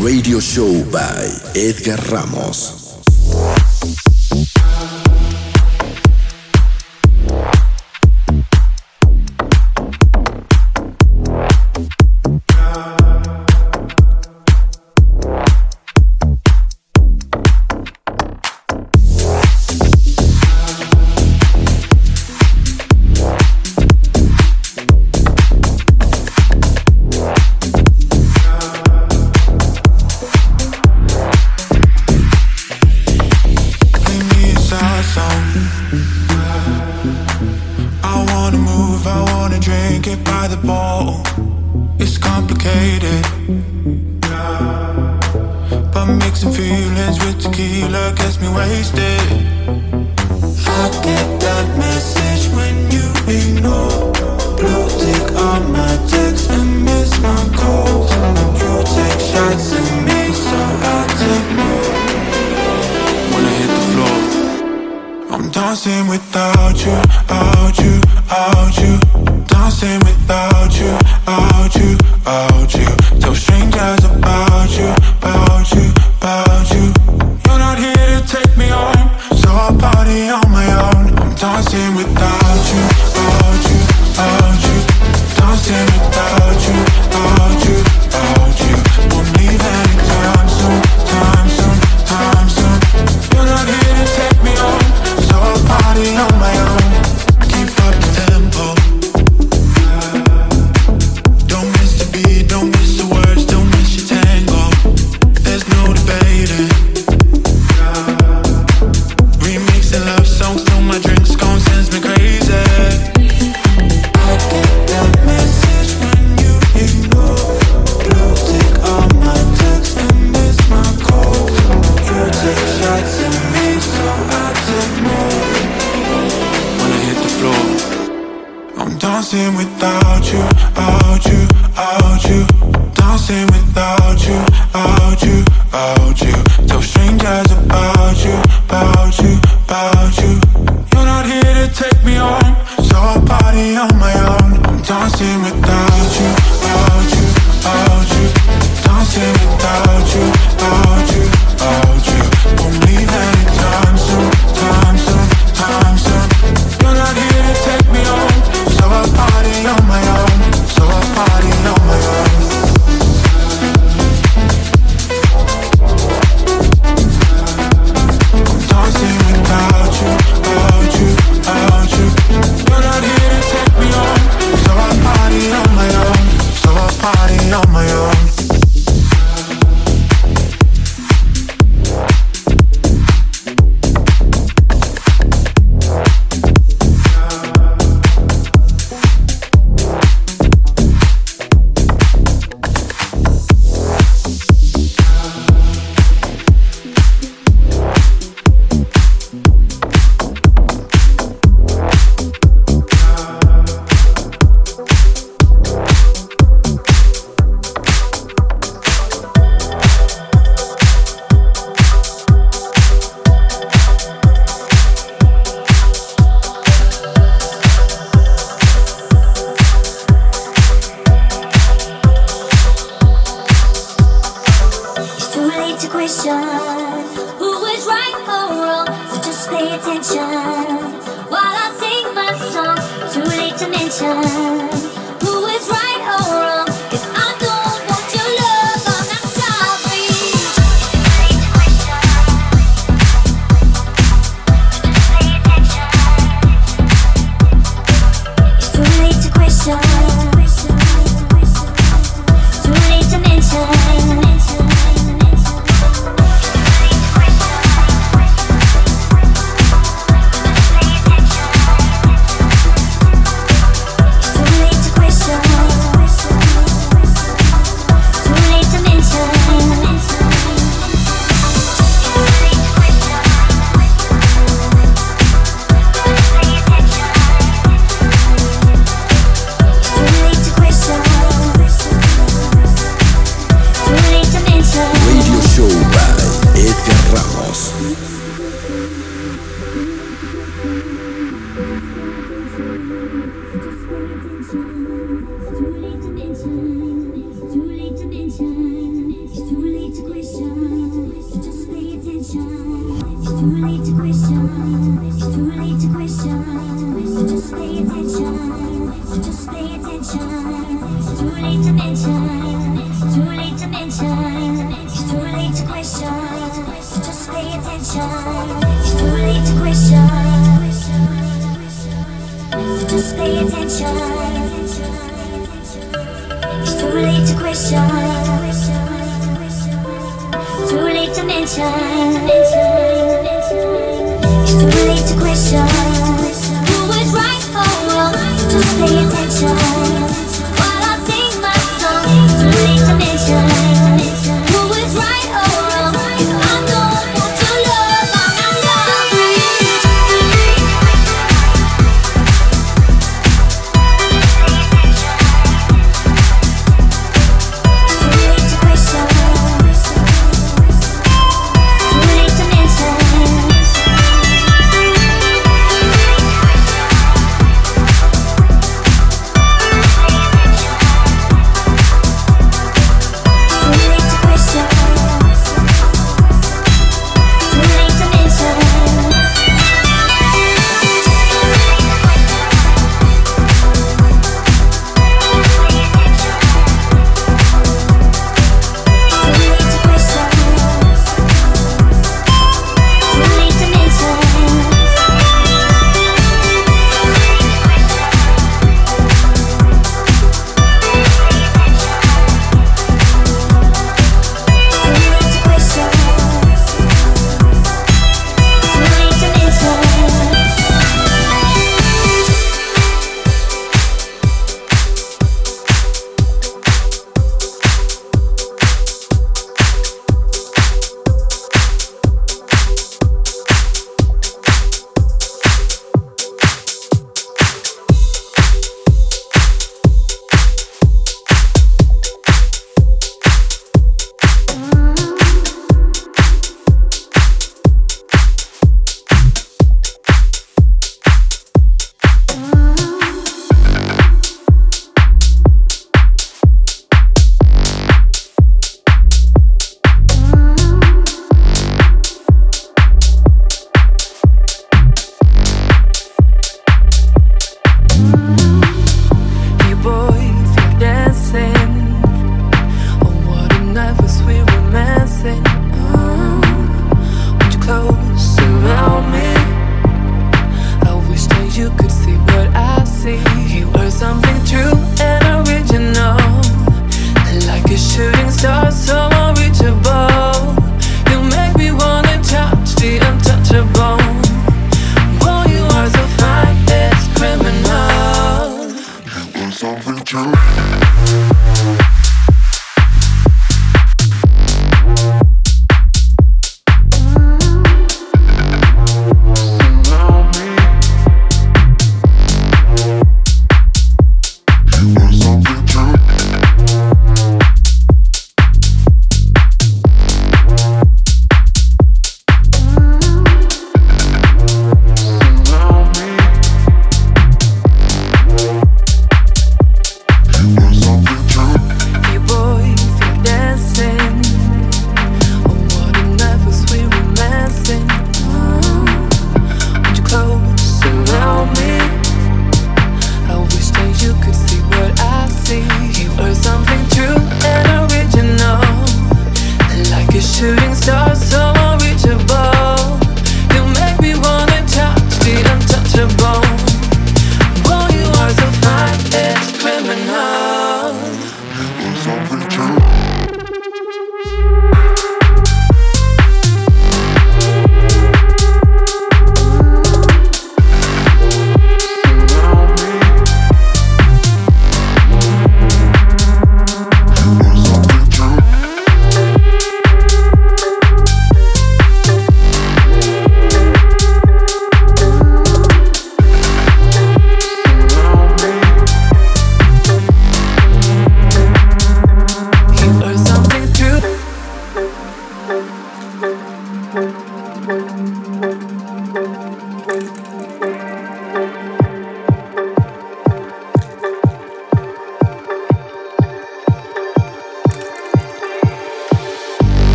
Radio Show by Edgar Ramos. dancing without you, out you, out you. Dancing without you, out you, out you. Dancing without you, out you, out you. to question. Too late to mention. It's too late to question.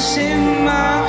in my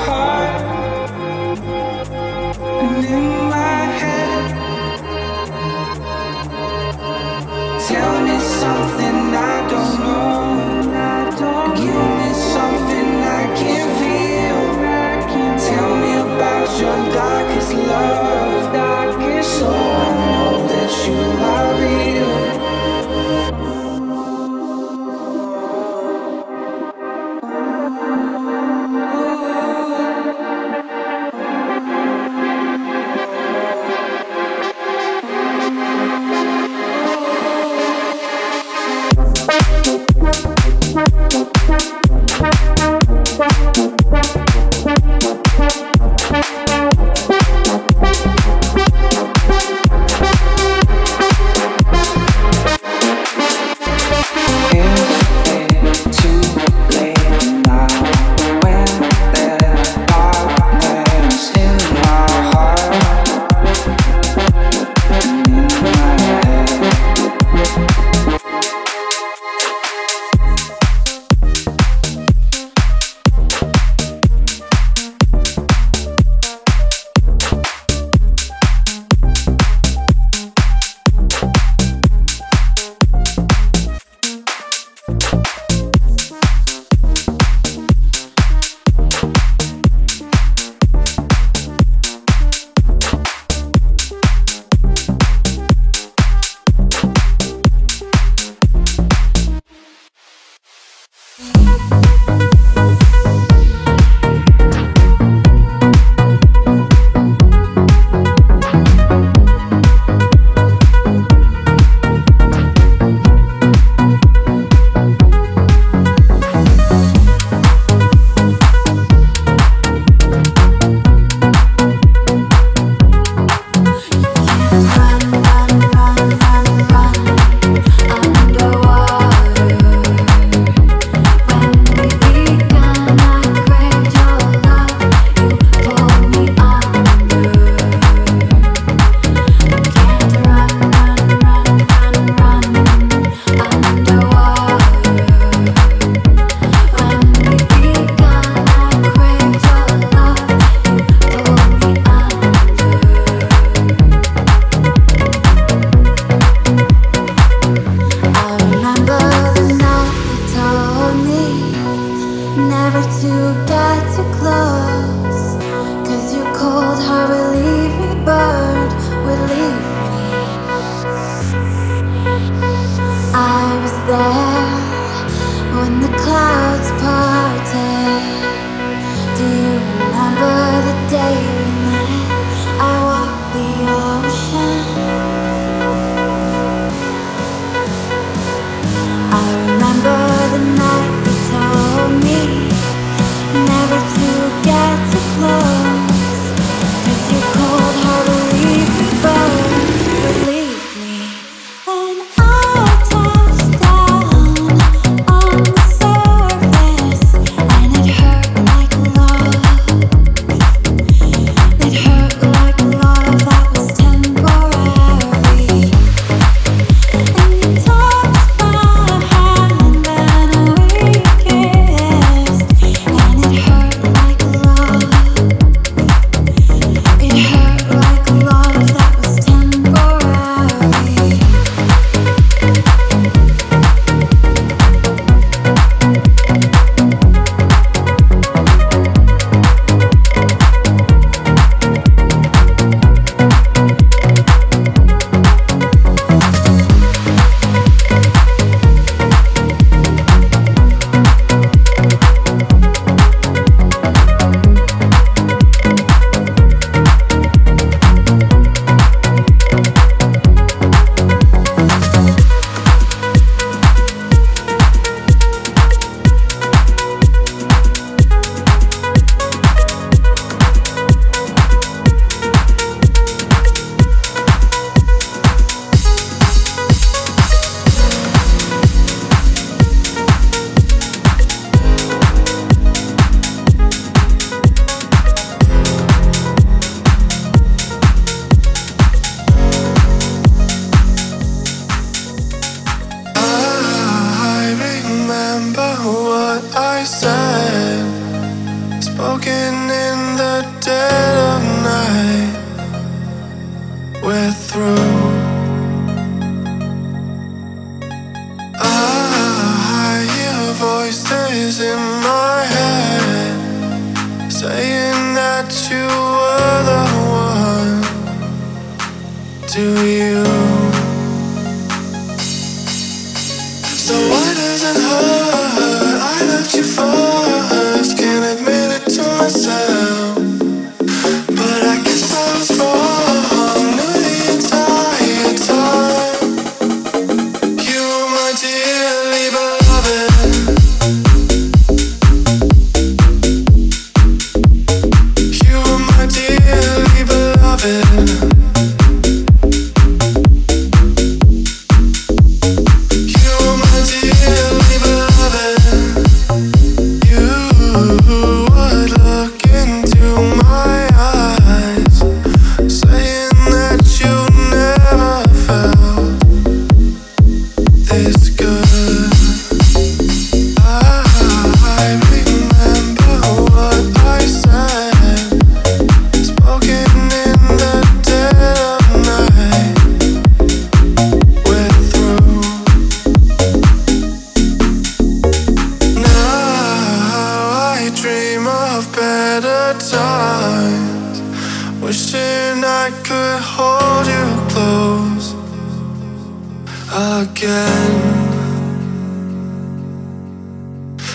again.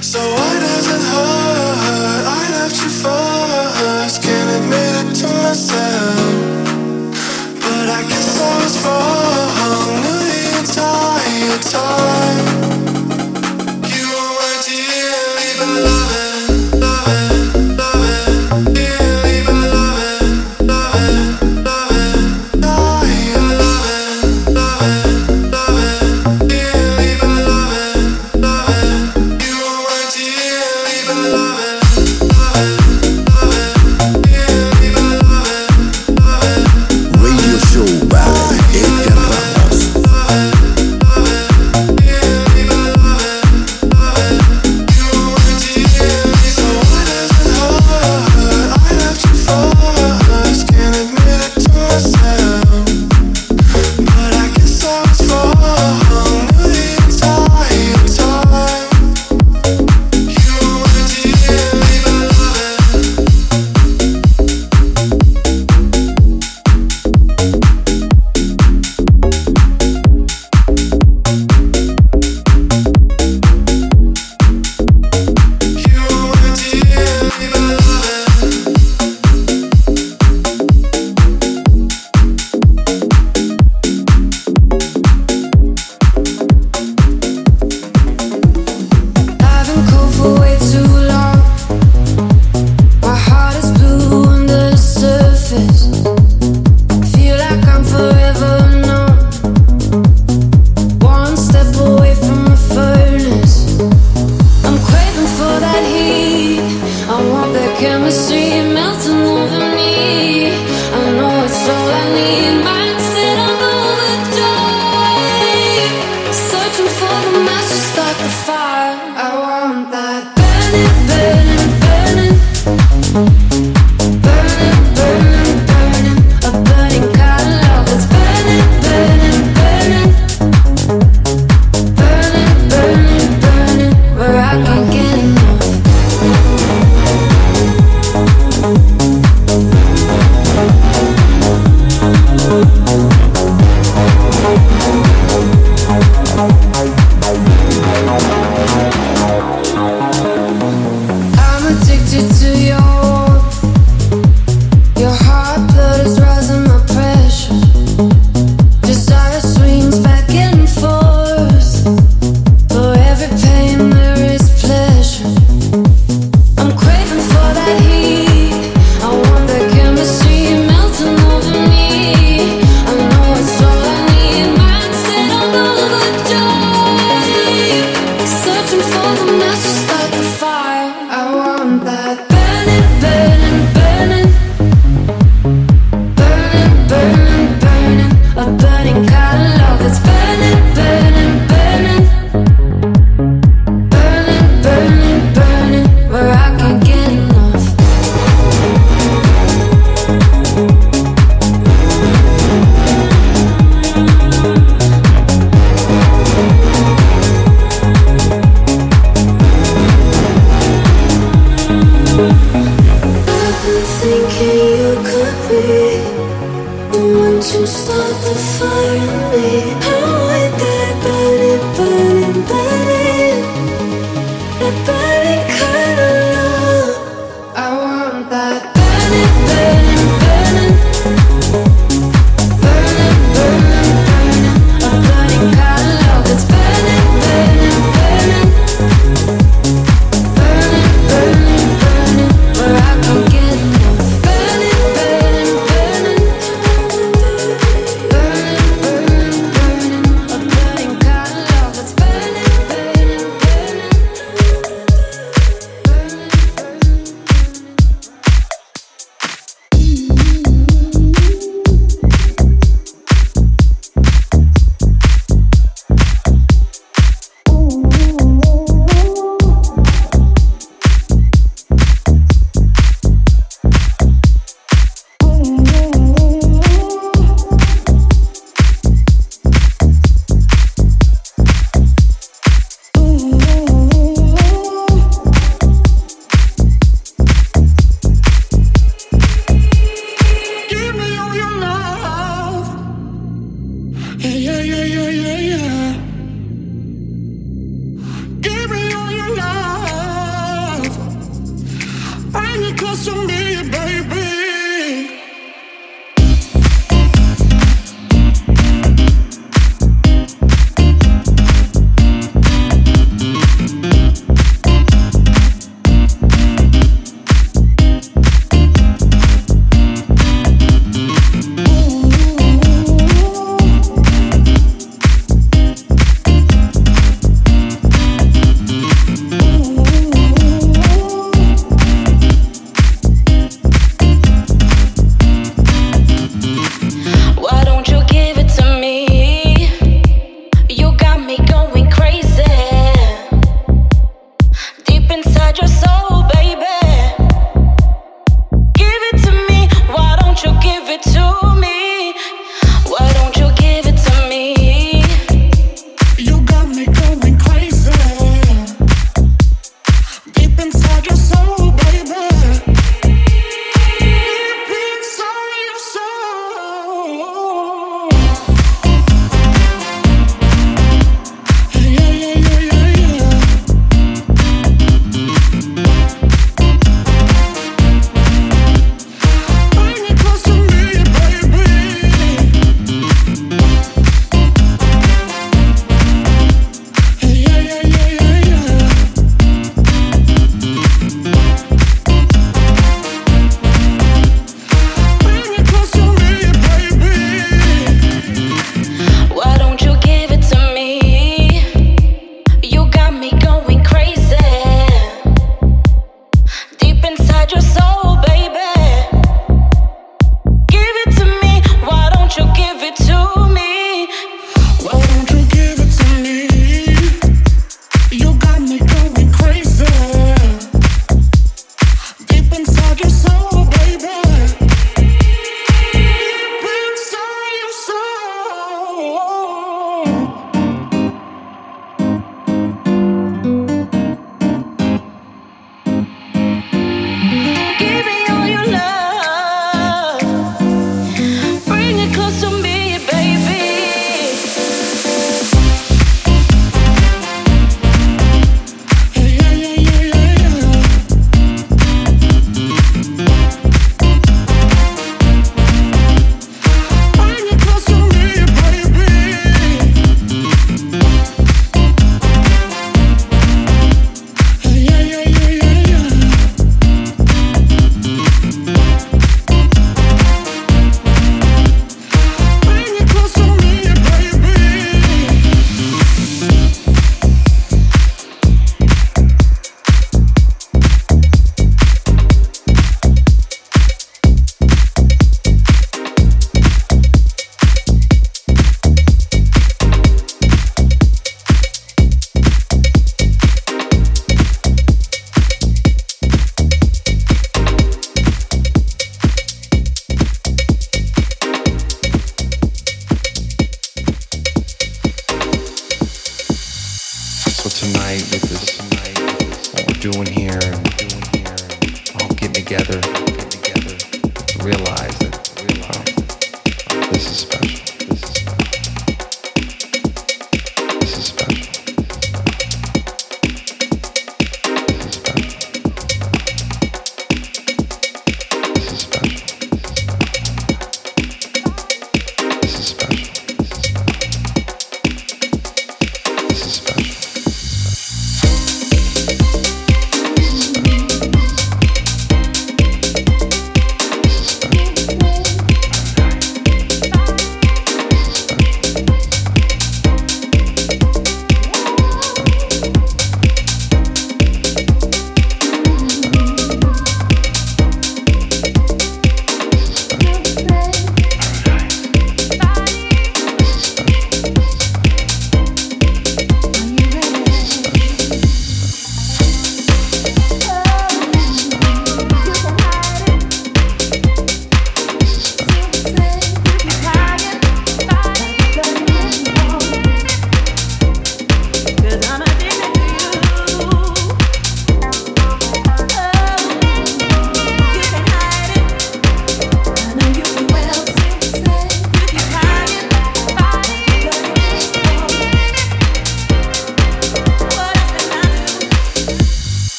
So why does it hurt, I left you first. Can't admit it to myself, but I guess I was wrong. The entire time.